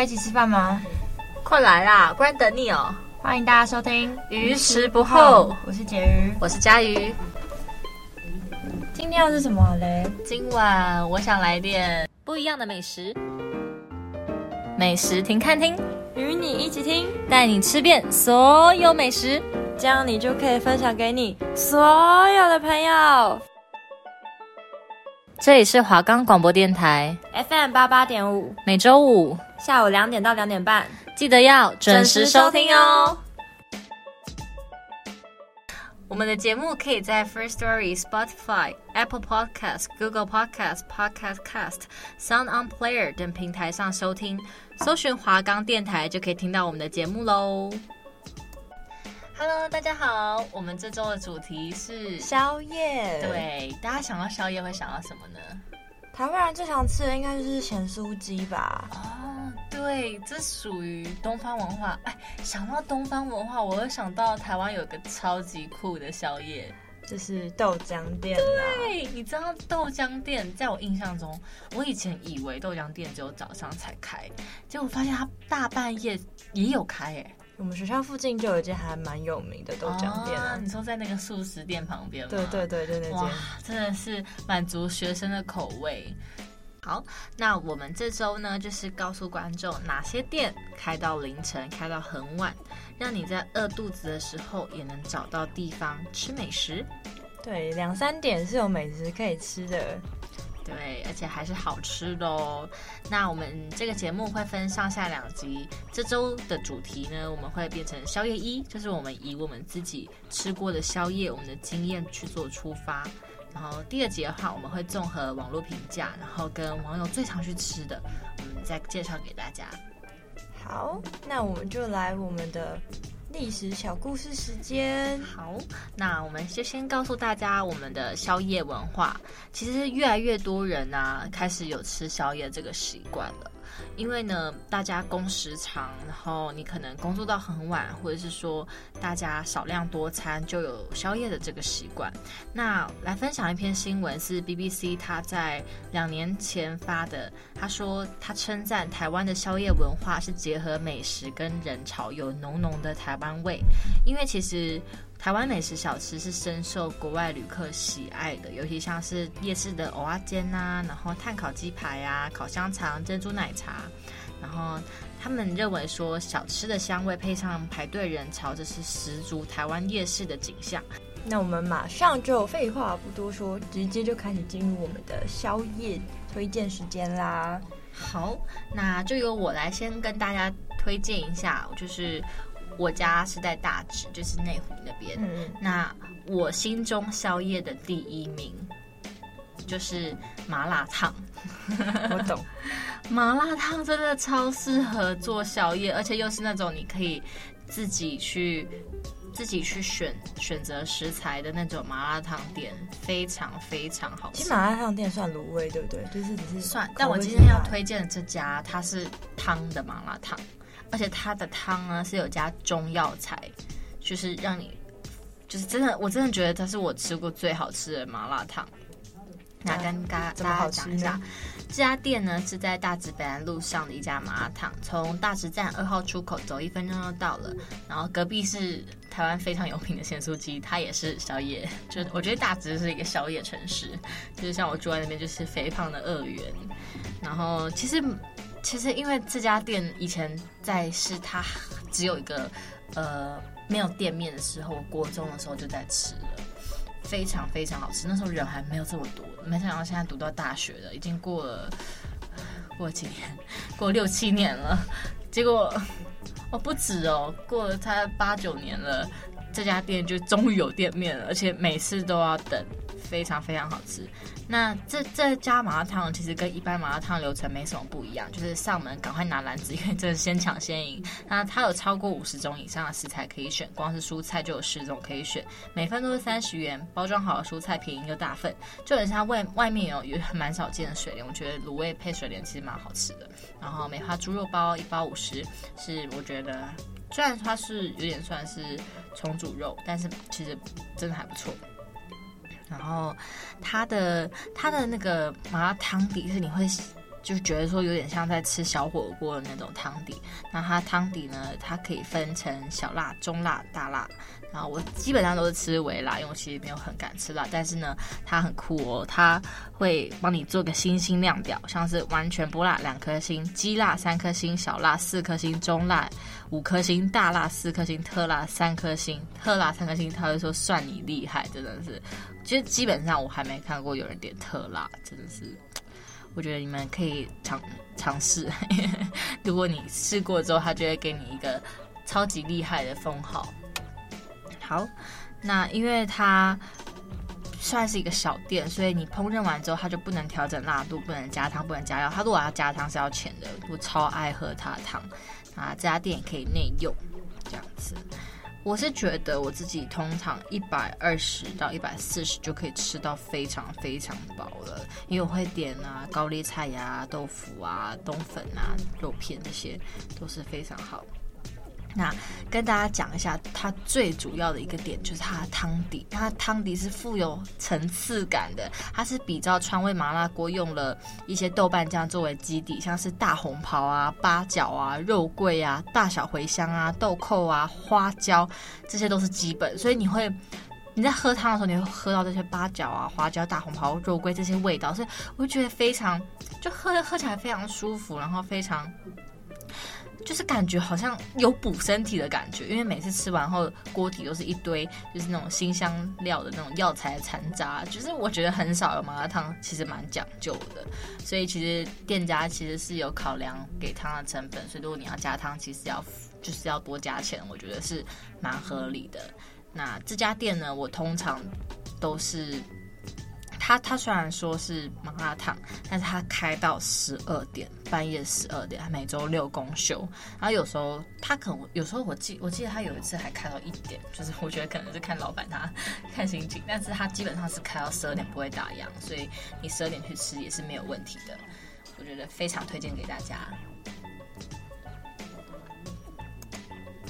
要一起吃饭吗？快来啦，不然等你哦。欢迎大家收听《鱼食不候》，我是婕妤，我是佳瑜。今天要是什么嘞？今晚我想来点不一样的美食。美食停看听，与你一起听，带你吃遍所有美食，这样你就可以分享给你所有的朋友。这里是华冈广播电台 FM 八八点五，每周五下午两点到两点半。记得要准时收听哦！我们的节目可以在 First Story、Spotify、Apple Podcast、Google Podcast、Podcast Cast、Sound On Player 等平台上收听，搜寻华冈电台就可以听到我们的节目喽。Hello，大家好，我们这周的主题是宵夜。对，大家想到宵夜会想到什么呢？台湾人最常吃的应该就是咸酥鸡吧？哦，对，这属于东方文化。哎，想到东方文化，我又想到台湾有个超级酷的宵夜，就是豆浆店。对，你知道豆浆店，在我印象中，我以前以为豆浆店只有早上才开，结果发现它大半夜也有开，哎。我们学校附近就有一间还蛮有名的豆浆店啊，你说在那个素食店旁边吗？对对对，就那间。哇，真的是满足学生的口味。好，那我们这周呢，就是告诉观众哪些店开到凌晨，开到很晚，让你在饿肚子的时候也能找到地方吃美食。对，两三点是有美食可以吃的。对，而且还是好吃的哦。那我们这个节目会分上下两集。这周的主题呢，我们会变成宵夜一，就是我们以我们自己吃过的宵夜，我们的经验去做出发。然后第二集的话，我们会综合网络评价，然后跟网友最常去吃的，我们再介绍给大家。好，那我们就来我们的。历史小故事时间，好，那我们就先告诉大家我们的宵夜文化。其实越来越多人啊，开始有吃宵夜这个习惯了。因为呢，大家工时长，然后你可能工作到很晚，或者是说大家少量多餐，就有宵夜的这个习惯。那来分享一篇新闻，是 BBC 他在两年前发的。他说他称赞台湾的宵夜文化是结合美食跟人潮，有浓浓的台湾味。因为其实。台湾美食小吃是深受国外旅客喜爱的，尤其像是夜市的蚵仔煎呐，然后炭烤鸡排啊、烤香肠、珍珠奶茶，然后他们认为说小吃的香味配上排队人潮，这是十足台湾夜市的景象。那我们马上就废话不多说，直接就开始进入我们的宵夜推荐时间啦。好，那就由我来先跟大家推荐一下，就是。我家是在大直，就是内湖那边。嗯，那我心中宵夜的第一名就是麻辣烫。我懂，麻辣烫真的超适合做宵夜，而且又是那种你可以自己去自己去选选择食材的那种麻辣烫店，非常非常好吃。其实麻辣烫店算卤味，对不对？就是只是算。但我今天要推荐的这家，它是汤的麻辣烫。而且它的汤呢是有加中药材，就是让你，就是真的，我真的觉得它是我吃过最好吃的麻辣烫。那跟大家讲一下，这家店呢是在大直北安路上的一家麻辣烫，从大直站二号出口走一分钟就到了。然后隔壁是台湾非常有名的咸酥鸡，它也是宵夜。就我觉得大直是一个宵夜城市，就是像我住在那边就是肥胖的二元。然后其实。其实，因为这家店以前在是它只有一个呃没有店面的时候，我国中的时候就在吃了，非常非常好吃。那时候人还没有这么多，没想到现在读到大学了，已经过了过了几年，过六七年了。结果哦不止哦，过了才八九年了，这家店就终于有店面了，而且每次都要等，非常非常好吃。那这这家麻辣烫其实跟一般麻辣烫流程没什么不一样，就是上门赶快拿篮子，因为这是先抢先赢。那它有超过五十种以上的食材可以选，光是蔬菜就有十种可以选，每份都是三十元，包装好的蔬菜便宜又大份，就很像外外面有有 蛮少见的水莲，我觉得卤味配水莲其实蛮好吃的。然后梅花猪肉包一包五十，是我觉得。虽然它是有点算是重组肉，但是其实真的还不错。然后它的它的那个麻辣汤底是你会就觉得说有点像在吃小火锅的那种汤底。那它汤底呢，它可以分成小辣、中辣、大辣。然后我基本上都是吃微辣，因为我其实没有很敢吃辣。但是呢，它很酷哦，它会帮你做个星星量表，像是完全不辣两颗星，鸡辣三颗星，小辣四颗星，中辣五颗星，大辣四颗星，特辣三颗星，特辣三颗星，他会说算你厉害，真的是。其实基本上我还没看过有人点特辣，真的是。我觉得你们可以尝尝试，如果你试过之后，他就会给你一个超级厉害的封号。好，那因为它算是一个小店，所以你烹饪完之后，它就不能调整辣度，不能加汤，不能加料。它如果要加汤是要钱的，我超爱喝它的汤。啊，这家店也可以内用，这样子。我是觉得我自己通常一百二十到一百四十就可以吃到非常非常饱了，因为我会点啊高丽菜呀、豆腐啊、冬粉啊、肉片这些都是非常好。那跟大家讲一下，它最主要的一个点就是它的汤底，它的汤底是富有层次感的。它是比照川味麻辣锅，用了一些豆瓣酱作为基底，像是大红袍啊、八角啊、肉桂啊、大小茴香啊、豆蔻啊、花椒，这些都是基本。所以你会 你在喝汤的时候，你会喝到这些八角啊、花椒、大红袍、肉桂这些味道，所以我会觉得非常就喝喝起来非常舒服，然后非常。就是感觉好像有补身体的感觉，因为每次吃完后锅底都是一堆就是那种辛香料的那种药材残渣，就是我觉得很少有麻辣烫其实蛮讲究的，所以其实店家其实是有考量给汤的成本，所以如果你要加汤，其实要就是要多加钱，我觉得是蛮合理的。那这家店呢，我通常都是。他他虽然说是麻辣烫，但是他开到十二点，半夜十二点，他每周六公休。然后有时候他可能有时候我记我记得他有一次还开到一点，就是我觉得可能是看老板他看心情，但是他基本上是开到十二点不会打烊，所以你十二点去吃也是没有问题的。我觉得非常推荐给大家。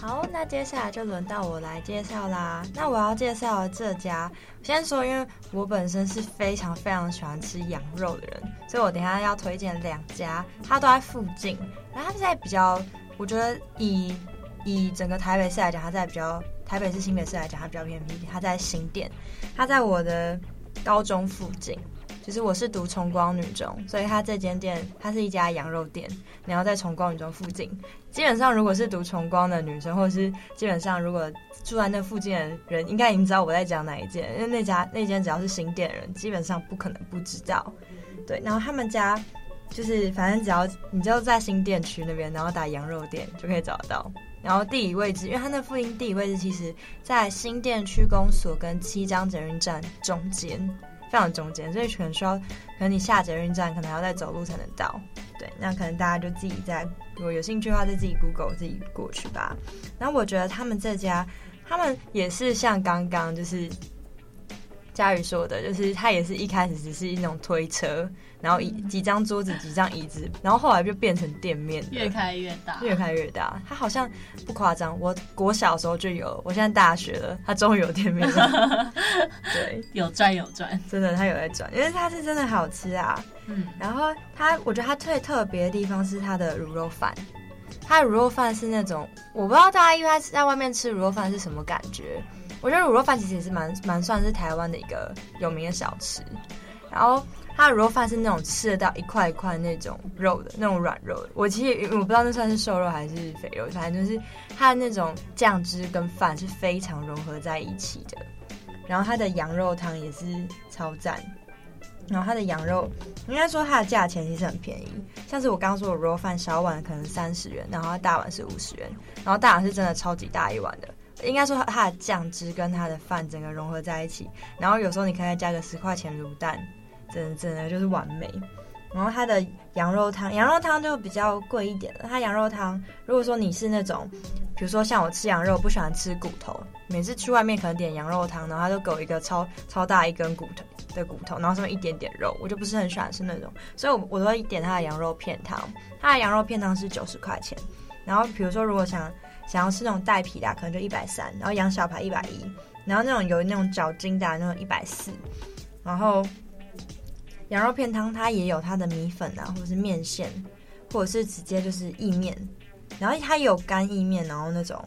好，那接下来就轮到我来介绍啦。那我要介绍这家，先说，因为我本身是非常非常喜欢吃羊肉的人，所以我等下要推荐两家，它都在附近。然后它现在比较，我觉得以以整个台北市来讲，它在比较台北市、新北市来讲，它比较偏僻。它在新店，它在我的高中附近。其实我是读崇光女中，所以它这间店它是一家羊肉店，然后在崇光女中附近。基本上如果是读崇光的女生，或者是基本上如果住在那附近的人，应该已经知道我在讲哪一间，因为那家那间只要是新店人，基本上不可能不知道。对，然后他们家就是反正只要你就在新店区那边，然后打羊肉店就可以找得到。然后地理位置，因为它那附近地理位置其实在新店区公所跟七张捷运站中间。非常中间，所以可能需要，可能你下捷运站可能要再走路才能到。对，那可能大家就自己在，如果有兴趣的话，就自己 Google 自己过去吧。然后我觉得他们这家，他们也是像刚刚就是。佳宇说的，就是他也是一开始只是一种推车，然后一几张桌子、几张椅子，然后后来就变成店面，越开越大，越开越大。他好像不夸张，我国小时候就有，我现在大学了，他终于有店面了。对，有赚有赚，真的他有在赚，因为他是真的好吃啊。嗯，然后他，我觉得他最特别的地方是他的卤肉饭，它的卤肉饭是那种，我不知道大家因为他在外面吃卤肉饭是什么感觉。我觉得卤肉饭其实也是蛮蛮算是台湾的一个有名的小吃，然后它的肉饭是那种吃得到一块一块那种肉的那种软肉的。我其实我不知道那算是瘦肉还是肥肉，反正就是它的那种酱汁跟饭是非常融合在一起的。然后它的羊肉汤也是超赞，然后它的羊肉应该说它的价钱其实很便宜，像是我刚刚说的肉饭小碗可能三十元，然后大碗是五十元，然后大碗是真的超级大一碗的。应该说它的酱汁跟它的饭整个融合在一起，然后有时候你可以再加个十块钱卤蛋，真的真的就是完美。然后它的羊肉汤，羊肉汤就比较贵一点了。它羊肉汤，如果说你是那种，比如说像我吃羊肉不喜欢吃骨头，每次去外面可能点羊肉汤，然后他就给我一个超超大一根骨头的骨头，然后上面一点点肉，我就不是很喜欢吃那种，所以我我都会点它的羊肉片汤。它的羊肉片汤是九十块钱。然后比如说如果想想要吃那种带皮的，可能就一百三。然后羊小排一百一，然后那种有那种脚筋的那种一百四，然后。羊肉片汤它也有它的米粉啊，或者是面线，或者是直接就是意面，然后它也有干意面，然后那种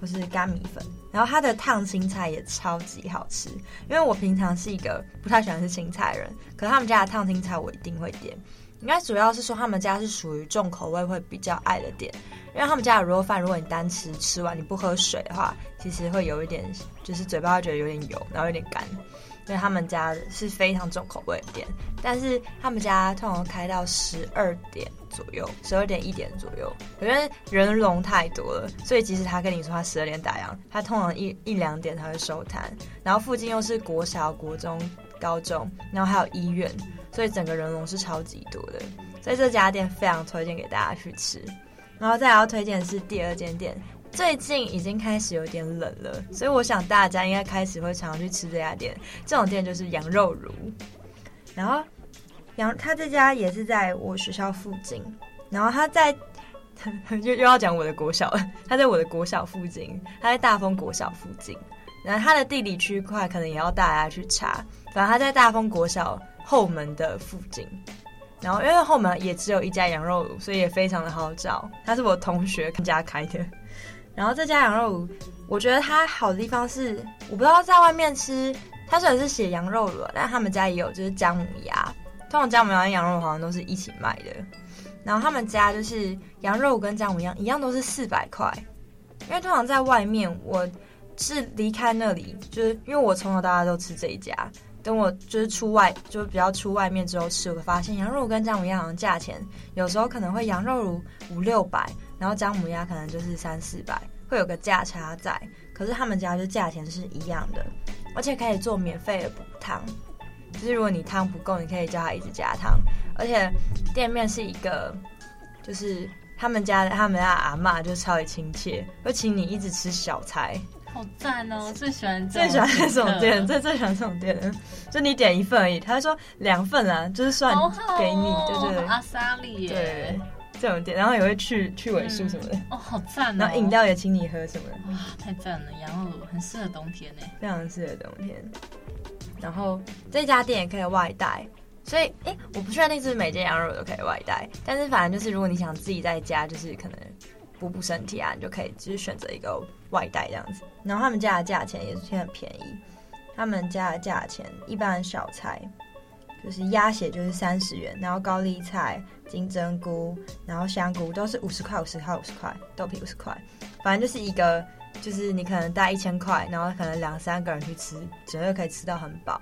或是干米粉，然后它的烫青菜也超级好吃。因为我平常是一个不太喜欢吃青菜的人，可是他们家的烫青菜我一定会点。应该主要是说他们家是属于重口味会比较爱的点，因为他们家的肉饭，如果你单吃吃完你不喝水的话，其实会有一点就是嘴巴会觉得有点油，然后有点干。因为他们家是非常重口味的店，但是他们家通常开到十二点左右，十二点一点左右，因为人龙太多了，所以即使他跟你说他十二点打烊，他通常一一两点才会收摊。然后附近又是国小、国中、高中，然后还有医院，所以整个人龙是超级多的。所以这家店非常推荐给大家去吃。然后再要推荐的是第二间店。最近已经开始有点冷了，所以我想大家应该开始会常常去吃这家店。这种店就是羊肉炉，然后羊他这家也是在我学校附近，然后他在又又要讲我的国小了，他在我的国小附近，他在大丰国小附近，然后他的地理区块可能也要大家去查，反正他在大丰国小后门的附近，然后因为后门也只有一家羊肉炉，所以也非常的好找。他是我同学家开的。然后这家羊肉炉，我觉得它好的地方是，我不知道在外面吃，它虽然是写羊肉炉，但他们家也有就是姜母鸭，通常姜母鸭跟羊肉好像都是一起卖的。然后他们家就是羊肉跟姜母鸭一样都是四百块，因为通常在外面，我是离开那里，就是因为我从小到大都吃这一家，等我就是出外，就是比较出外面之后吃，我发现羊肉跟姜母鸭好像价钱有时候可能会羊肉炉五六百。然后姜母鸭可能就是三四百，会有个价差在。可是他们家就价钱是一样的，而且可以做免费的补汤。就是如果你汤不够，你可以叫他一直加汤。而且店面是一个，就是他们家的他们家的阿妈就超级亲切，会请你一直吃小菜。好赞哦！最喜欢最喜欢这种店，最最喜欢这种店。就你点一份而已，他说两份啊，就是算给你，哦、对对对。阿莎莉耶。对。这种店，然后也会去去尾数什么的、嗯、哦，好赞、哦！然后饮料也请你喝什么的，哇，太赞了！羊肉炉很适合冬天呢，非常适合冬天。然后这家店也可以外带，所以哎，我不确定是不是每间羊肉炉都可以外带，但是反正就是如果你想自己在家，就是可能补补身体啊，你就可以就是选择一个外带这样子。然后他们家的价钱也是很便宜，他们家的价钱一般小菜。就是鸭血就是三十元，然后高丽菜、金针菇，然后香菇都是五十块、五十块、五十块，豆皮五十块，反正就是一个，就是你可能带一千块，然后可能两三个人去吃，绝对可以吃到很饱。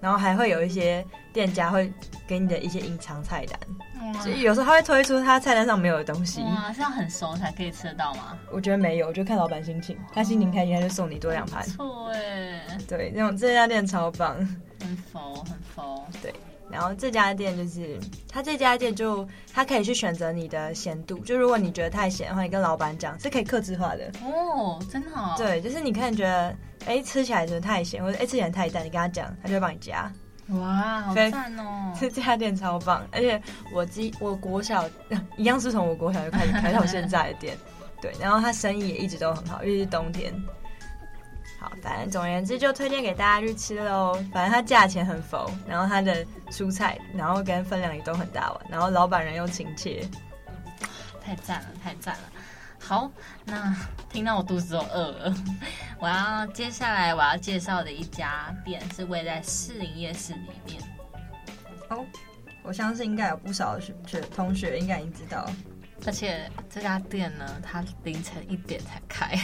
然后还会有一些店家会给你的一些隐藏菜单，所以有时候他会推出他菜单上没有的东西。哇，是要很熟才可以吃得到吗？我觉得没有，我就看老板心情，他心情开心他就送你多两盘。错哎，对，那种这家店超棒。很佛，很佛。对，然后这家店就是，他这家店就，他可以去选择你的咸度，就如果你觉得太咸的话，你跟老板讲是可以克制化的。哦，真的哦。对，就是你可能觉得，哎，吃起来真的太咸，或者哎吃起来太淡，你跟他讲，他就会帮你加。哇，好赞哦！这这家店超棒，而且我记我国小 一样是从我国小就开始开到现在的店，对，然后他生意也一直都很好，因为是冬天。好，反正总而言之就推荐给大家去吃喽。反正它价钱很浮，然后它的蔬菜，然后跟分量也都很大碗，然后老板人又亲切，太赞了，太赞了。好，那听到我肚子都饿了，我要接下来我要介绍的一家店是位在士林夜市里面。哦，我相信应该有不少学学同学应该已经知道，而且这家店呢，它凌晨一点才开。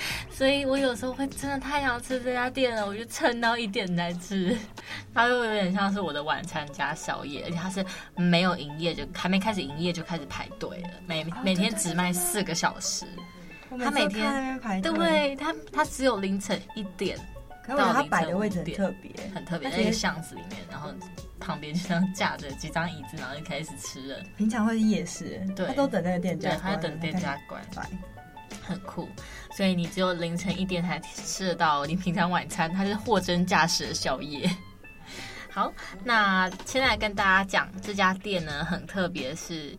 所以我有时候会真的太想吃这家店了，我就撑到一点来吃。它就有点像是我的晚餐加宵夜，而且它是没有营业就还没开始营业就开始排队了，每每天只卖四个小时。他每天对他他只有凌晨一点，可是他摆的位置很特别，很特别，在一个巷子里面，然后旁边就这样架着几张椅子，然后就开始吃了。平常会是夜市，对，他都等那个店家，对他在等店家关，很酷。所以你只有凌晨一点才吃得到你平常晚餐，它是货真价实的宵夜。好，那现在跟大家讲这家店呢，很特别，是，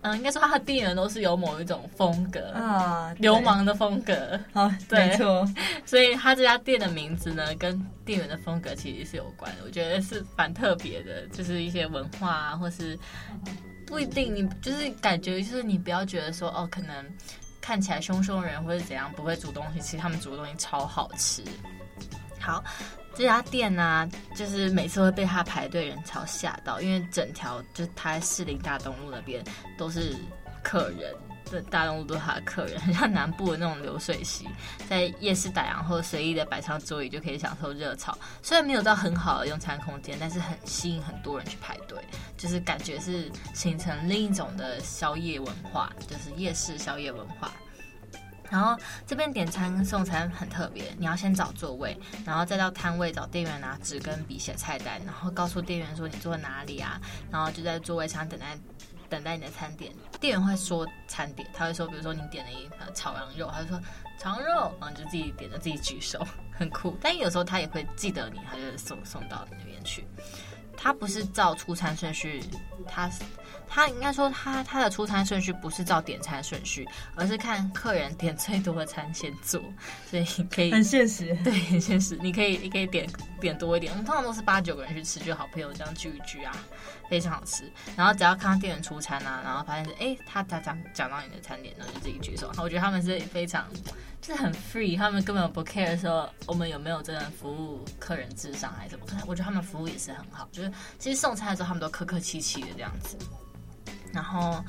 嗯，应该说它的店员都是有某一种风格啊，流氓的风格。啊，对，没错。所以它这家店的名字呢，跟店员的风格其实是有关的。我觉得是蛮特别的，就是一些文化啊，或是不一定，你就是感觉就是你不要觉得说哦，可能看起来凶凶人或者怎样不会煮东西，其实他们煮的东西超好吃。好。这家店呢、就是每次会被他排队人潮吓到，因为整条就是他在士林大东路那边都是客人，对，大东路都是他的客人，很像南部的那种流水席，在夜市打烊后随意的摆上桌椅就可以享受热炒。虽然没有到很好的用餐空间，但是很吸引很多人去排队，就是感觉是形成另一种的宵夜文化，就是夜市宵夜文化。然后这边点餐送餐很特别，你要先找座位，然后再到摊位找店员拿纸跟笔写菜单，然后告诉店员说你坐哪里啊，然后就在座位上等待等待你的餐点。店员会说餐点，他会说，比如说你点了一炒羊肉，他就说炒羊肉，然后就自己点了自己举手，很酷。但有时候他也会记得你，他就送送到你那边去。他不是照出餐顺序，他。他应该说他，他的出餐顺序不是照点餐顺序，而是看客人点最多的餐先做，所以可以很现实，对，很现实。你可以，你可以点点多一点。我们通常都是八九个人去吃，就好朋友这样聚一聚啊，非常好吃。然后只要看到店员出餐啊，然后发现是哎，他他讲讲到你的餐点，然后就自己举手。我觉得他们是非常就是很 free，他们根本不 care 说我们有没有真的服务客人至上还是什么。我觉得他们服务也是很好，就是其实送餐的时候他们都客客气气的这样子。然后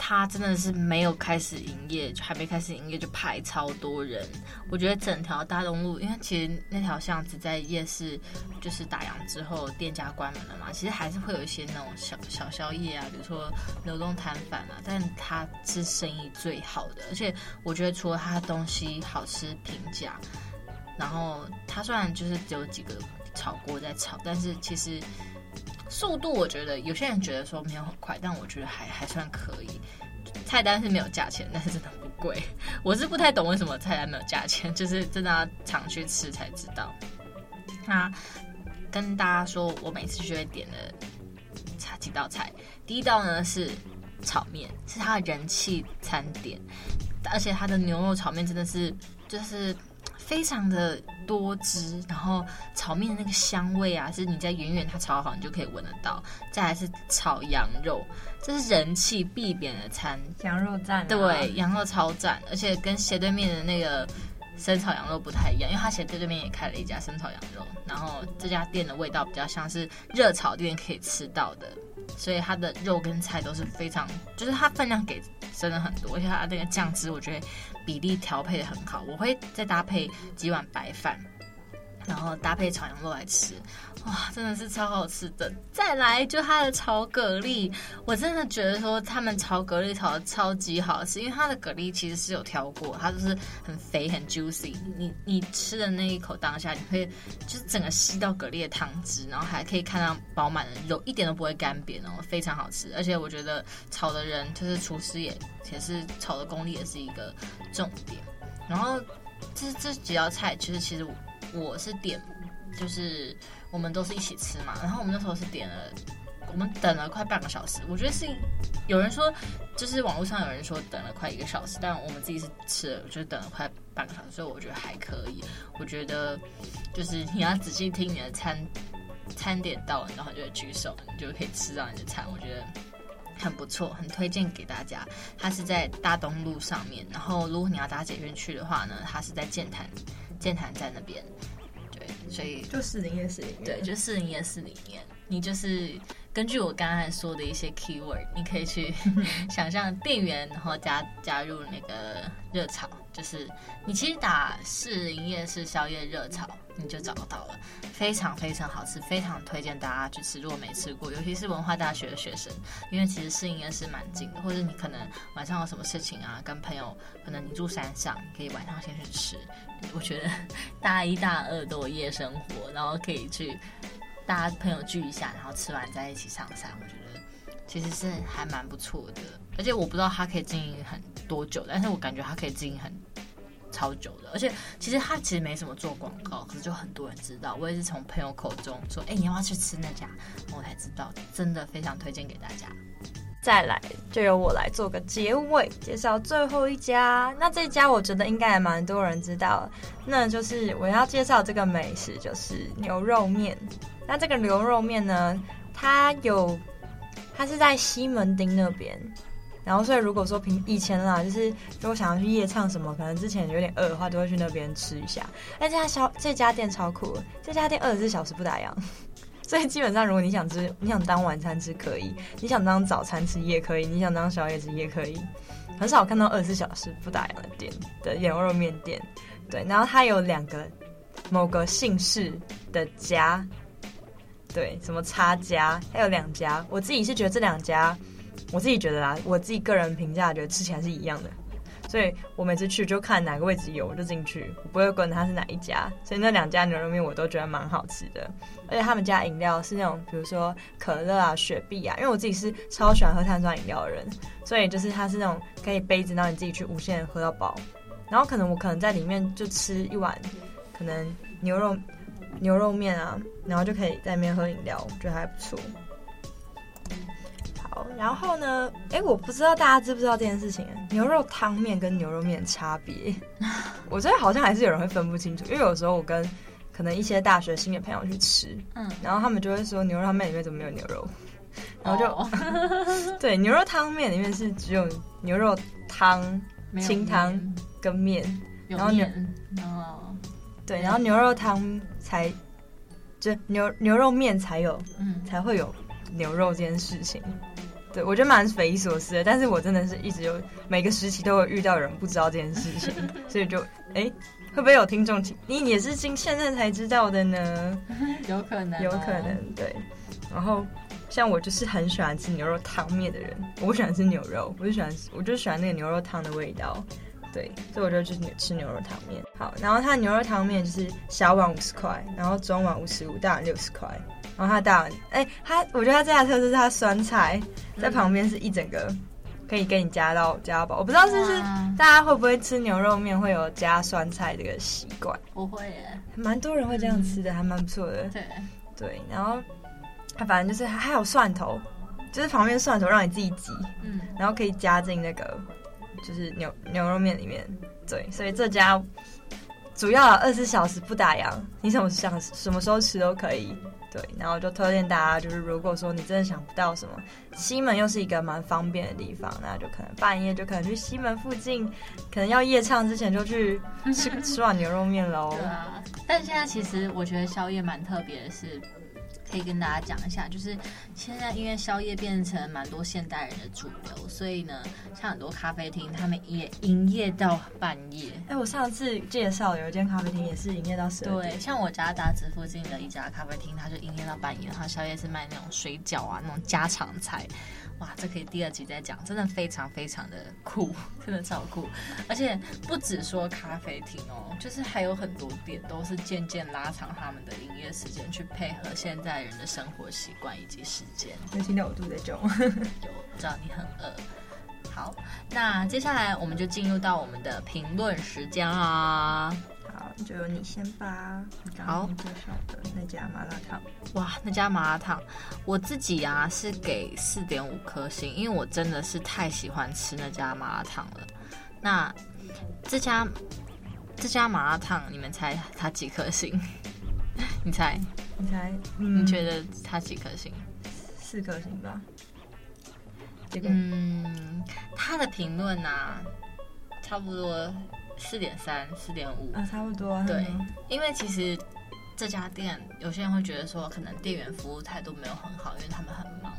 他真的是没有开始营业，就还没开始营业就排超多人。我觉得整条大东路，因为其实那条巷子在夜市就是打烊之后，店家关门了嘛，其实还是会有一些那种小小宵夜啊，比如说流动摊贩啊。但他是生意最好的，而且我觉得除了他的东西好吃平价，然后他虽然就是只有几个炒锅在炒，但是其实。速度我觉得有些人觉得说没有很快，但我觉得还还算可以。菜单是没有价钱，但是真的不贵。我是不太懂为什么菜单没有价钱，就是真的要常去吃才知道。那跟大家说，我每次就会点的差几道菜。第一道呢是炒面，是它的人气餐点，而且它的牛肉炒面真的是就是。非常的多汁，然后炒面的那个香味啊，是你在远远它炒好，你就可以闻得到。再来是炒羊肉，这是人气必点的餐，羊肉赞、啊。对，羊肉超赞，而且跟斜对面的那个生炒羊肉不太一样，因为它斜对对面也开了一家生炒羊肉，然后这家店的味道比较像是热炒店可以吃到的，所以它的肉跟菜都是非常，就是它分量给真的很多，而且它那个酱汁，我觉得。比例调配的很好，我会再搭配几碗白饭，然后搭配炒羊肉来吃，哇，真的是超好吃的。再来就它的炒蛤蜊，我真的觉得说他们炒蛤蜊炒的超级好吃，因为它的蛤蜊其实是有挑过，它就是很肥很 juicy，你你吃的那一口当下，你会就是整个吸到蛤蜊的汤汁，然后还可以看到饱满的肉，一点都不会干瘪哦，非常好吃。而且我觉得炒的人就是厨师也。也是炒的功力也是一个重点，然后这这几道菜其实其实我是点，就是我们都是一起吃嘛，然后我们那时候是点了，我们等了快半个小时，我觉得是有人说就是网络上有人说等了快一个小时，但我们自己是吃了，就是等了快半个小时，所以我觉得还可以。我觉得就是你要仔细听你的餐餐点到了，然后就举手，你就可以吃到你的餐，我觉得。很不错，很推荐给大家。它是在大东路上面，然后如果你要搭捷运去的话呢，它是在剑潭，剑潭站那边。对，所以就士林夜市里面。对，就士林夜市里面，你就是。根据我刚才说的一些 keyword，你可以去想象店员，然后加加入那个热潮，就是你其实打试营业式宵夜热潮，你就找到了，非常非常好吃，非常推荐大家去吃。如果没吃过，尤其是文化大学的学生，因为其实试营业是蛮近的，或者你可能晚上有什么事情啊，跟朋友，可能你住山上，可以晚上先去吃。我觉得大一大二都有夜生活，然后可以去。大家朋友聚一下，然后吃完再一起上山，我觉得其实是还蛮不错的。而且我不知道他可以经营很多久，但是我感觉他可以经营很超久的。而且其实他其实没什么做广告，可是就很多人知道。我也是从朋友口中说：“哎，你要不要去吃那家？”我才知道，真的非常推荐给大家。再来就由我来做个结尾，介绍最后一家。那这家我觉得应该还蛮多人知道，那就是我要介绍这个美食，就是牛肉面。那这个牛肉面呢，它有，它是在西门町那边，然后所以如果说平以前啦，就是如果想要去夜唱什么，可能之前有点饿的话，都会去那边吃一下。哎，这家小这家店超酷，这家店二十四小时不打烊，所以基本上如果你想吃，你想当晚餐吃可以，你想当早餐吃也可以，你想当宵夜吃也可以。很少看到二十四小时不打烊的店的牛肉面店，对。然后它有两个某个姓氏的家。对，什么差家，还有两家，我自己是觉得这两家，我自己觉得啦，我自己个人评价觉得吃起来是一样的，所以我每次去就看哪个位置有我就进去，我不会管它是哪一家，所以那两家牛肉面我都觉得蛮好吃的，而且他们家饮料是那种比如说可乐啊、雪碧啊，因为我自己是超喜欢喝碳酸饮料的人，所以就是它是那种可以杯子让你自己去无限喝到饱，然后可能我可能在里面就吃一碗，可能牛肉。牛肉面啊，然后就可以在里面喝饮料，我觉得还不错。好，然后呢，哎，我不知道大家知不知道这件事情，牛肉汤面跟牛肉面的差别，我觉得好像还是有人会分不清楚，因为有时候我跟可能一些大学新的朋友去吃，嗯，然后他们就会说牛肉汤面里面怎么没有牛肉，然后就、哦、对，牛肉汤面里面是只有牛肉汤、清汤跟面，然后牛哦。对，然后牛肉汤才，就牛牛肉面才有，嗯，才会有牛肉这件事情。对，我觉得蛮匪夷所思的，但是我真的是一直有每个时期都会遇到人不知道这件事情，所以就哎，会不会有听众你也是今现在才知道的呢？有可能，有可能，对。然后像我就是很喜欢吃牛肉汤面的人，我不喜欢吃牛肉，我就喜欢，我就喜欢那个牛肉汤的味道。对，所以我就去吃牛肉汤面。好，然后它的牛肉汤面就是小碗五十块，然后中碗五十五，大碗六十块。然后它大碗，哎，它我觉得它最大的特色是它酸菜在旁边是一整个，可以给你加到加饱。我不知道是不是大家会不会吃牛肉面会有加酸菜这个习惯？不会耶，蛮多人会这样吃的，还蛮不错的。对对，然后它反正就是还有蒜头，就是旁边蒜头让你自己挤，嗯，然后可以加进那个。就是牛牛肉面里面，对，所以这家主要二十四小时不打烊，你什么想什么时候吃都可以，对，然后就推荐大家，就是如果说你真的想不到什么，西门又是一个蛮方便的地方，那就可能半夜就可能去西门附近，可能要夜唱之前就去吃 吃碗牛肉面喽。对啊，但现在其实我觉得宵夜蛮特别的是。可以跟大家讲一下，就是现在因为宵夜变成蛮多现代人的主流，所以呢，像很多咖啡厅，他们也营业到半夜。哎，我上次介绍有一间咖啡厅也是营业到十二点。对，像我家大直附近的一家咖啡厅，它就营业到半夜，它宵夜是卖那种水饺啊，那种家常菜。哇，这可以第二集再讲，真的非常非常的酷，真的超酷。而且不只说咖啡厅哦，就是还有很多店都是渐渐拉长他们的营业时间，去配合现在人的生活习惯以及时间。那听到我肚子在叫吗？有，知道你很饿。好，那接下来我们就进入到我们的评论时间啊。好，就由你先吧。你刚刚介绍的那家麻辣烫，哇，那家麻辣烫，我自己啊是给四点五颗星，因为我真的是太喜欢吃那家麻辣烫了。那这家这家麻辣烫，你们猜它几颗星？你猜？你猜？嗯、你觉得它几颗星？四颗星吧。这个，嗯，他的评论啊，差不多。四点三，四点五，啊，差不多。对，因为其实这家店，有些人会觉得说，可能店员服务态度没有很好，因为他们很忙。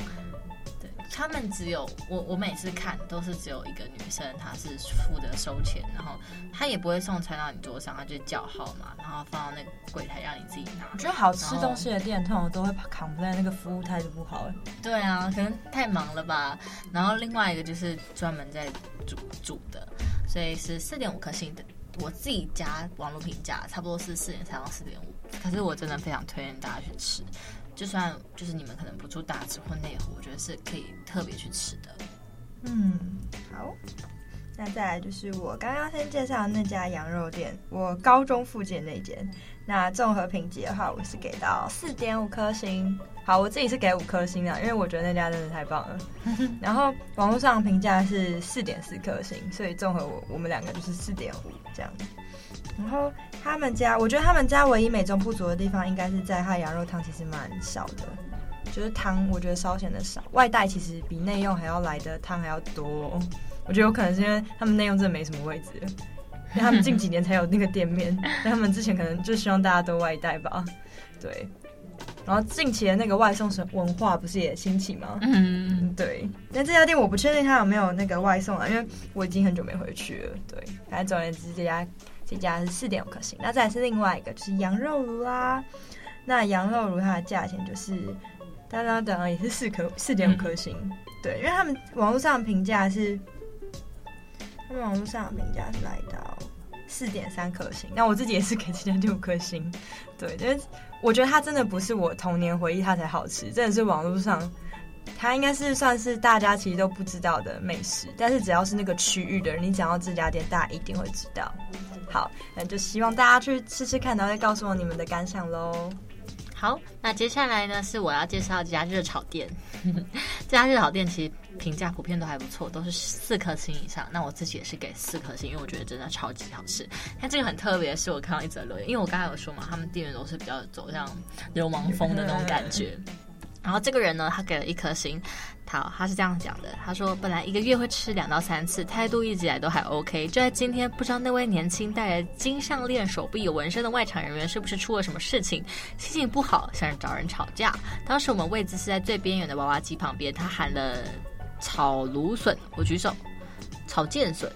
对，他们只有我，我每次看都是只有一个女生，她是负责收钱，然后她也不会送餐到你桌上，她就叫号嘛，然后放到那个柜台让你自己拿。我觉得好吃东西的店通常都会 complain 那个服务态度不好。对啊，可能太忙了吧。然后另外一个就是专门在煮煮的，所以是四点五颗星的。我自己家网络评价差不多是四点三到四点五，可是我真的非常推荐大家去吃，就算就是你们可能不住大直或内湖，我觉得是可以特别去吃的。嗯，好，那再来就是我刚刚先介绍的那家羊肉店，我高中附近那间。那综合评级的话，我是给到四点五颗星。好，我自己是给五颗星的，因为我觉得那家真的太棒了。然后网络上评价是四点四颗星，所以综合我我们两个就是四点五这样。然后他们家，我觉得他们家唯一美中不足的地方，应该是在它羊肉汤其实蛮少的，就是汤我觉得稍显得少，外带其实比内用还要来的汤还要多。我觉得有可能是因为他们内用真的没什么位置。因为他们近几年才有那个店面，但他们之前可能就希望大家都外带吧，对。然后近期的那个外送文化不是也兴起吗？嗯，对。但这家店我不确定它有没有那个外送啊，因为我已经很久没回去了。对，反正总而言之，这家这家是四点五颗星。那再来是另外一个，就是羊肉炉啦。那羊肉炉它的价钱就是当当当，也是四颗四点五颗星。嗯、对，因为他们网络上评价是。他们网络上的评价是来到四点三颗星，那我自己也是给七点六颗星。对，因为我觉得它真的不是我童年回忆它才好吃，真的是网络上它应该是算是大家其实都不知道的美食，但是只要是那个区域的人，你讲到这家店，大家一定会知道。好，那就希望大家去吃吃看，然后再告诉我你们的感想喽。好，那接下来呢，是我要介绍这家热炒店。这家热炒店其实评价普遍都还不错，都是四颗星以上。那我自己也是给四颗星，因为我觉得真的超级好吃。但这个很特别，是我看到一则留言，因为我刚才有说嘛，他们店员都是比较走向流氓风的那种感觉。然后这个人呢，他给了一颗星，他他是这样讲的，他说本来一个月会吃两到三次，态度一直以来都还 OK，就在今天，不知道那位年轻戴着金项链、手臂有纹身的外场人员是不是出了什么事情，心情不好，想找人吵架。当时我们位置是在最边缘的娃娃机旁边，他喊了炒芦笋，我举手；炒剑笋，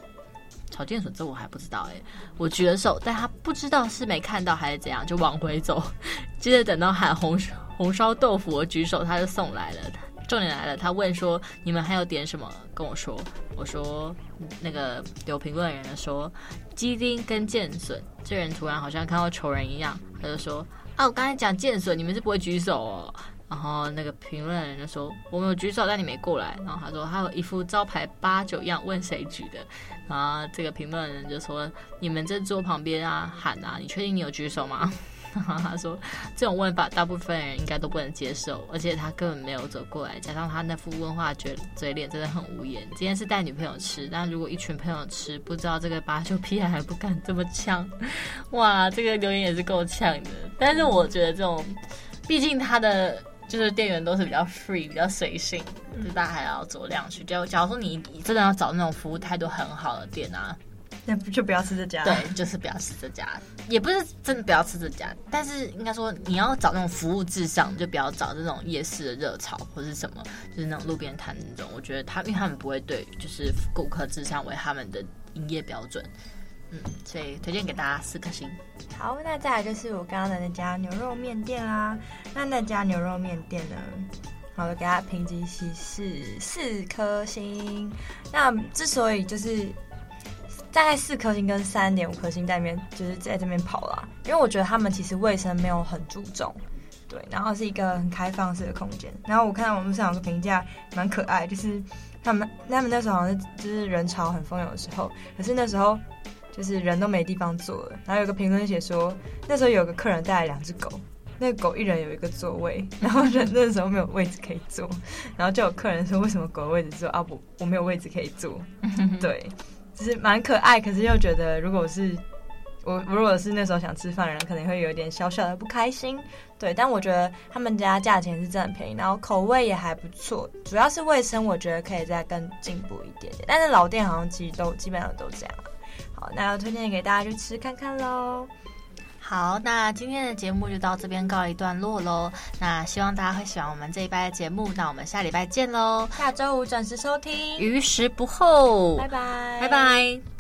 炒剑笋这我还不知道哎，我举了手，但他不知道是没看到还是怎样，就往回走。接着等到喊红红烧豆腐，我举手，他就送来了。重点来了，他问说：“你们还有点什么？”跟我说：“我说那个有评论的人说鸡丁跟剑笋。”这人突然好像看到仇人一样，他就说：“啊，我刚才讲剑笋，你们是不会举手哦。”然后那个评论人就说：“我没有举手，但你没过来。”然后他说：“他有一副招牌八九样，问谁举的？”然后这个评论人就说：“你们在桌旁边啊喊啊，你确定你有举手吗？”他说：“这种问法，大部分人应该都不能接受，而且他根本没有走过来，加上他那副问话嘴嘴脸，真的很无言。今天是带女朋友吃，但如果一群朋友吃，不知道这个八九屁孩还不敢这么呛。哇，这个留言也是够呛的。但是我觉得这种，毕竟他的就是店员都是比较 free、比较随性，就大家还要酌量去。就假如说你真的要找那种服务态度很好的店啊。”那不就不要吃这家？对，就是不要吃这家，也不是真的不要吃这家，但是应该说你要找那种服务至上，就不要找这种夜市的热炒或是什么，就是那种路边摊那种。我觉得他，因为他们不会对就是顾客至上为他们的营业标准，所以推荐给大家四颗星。好，那再来就是我刚刚的那家牛肉面店啦。那那家牛肉面店呢，好了，给他评级是四颗星。那之所以就是。大概四颗星跟三点五颗星在里面，就是在这边跑了，因为我觉得他们其实卫生没有很注重，对，然后是一个很开放式的空间。然后我看到网络上有个评价蛮可爱，就是他们他们那时候好像就是人潮很蜂拥的时候，可是那时候就是人都没地方坐了。然后有个评论写说，那时候有个客人带了两只狗，那个狗一人有一个座位，然后人那时候没有位置可以坐，然后就有客人说，为什么狗的位置坐啊？不，我没有位置可以坐，对。就是蛮可爱，可是又觉得，如果是我，如果是那时候想吃饭的人，可能会有点小小的不开心。对，但我觉得他们家价钱是真的很便宜，然后口味也还不错，主要是卫生，我觉得可以再更进步一点点。但是老店好像其实都基本上都这样。好，那要推荐给大家去吃看看喽。好，那今天的节目就到这边告一段落喽。那希望大家会喜欢我们这一拜的节目。那我们下礼拜见喽！下周五准时收听，余时不候，拜拜，拜拜。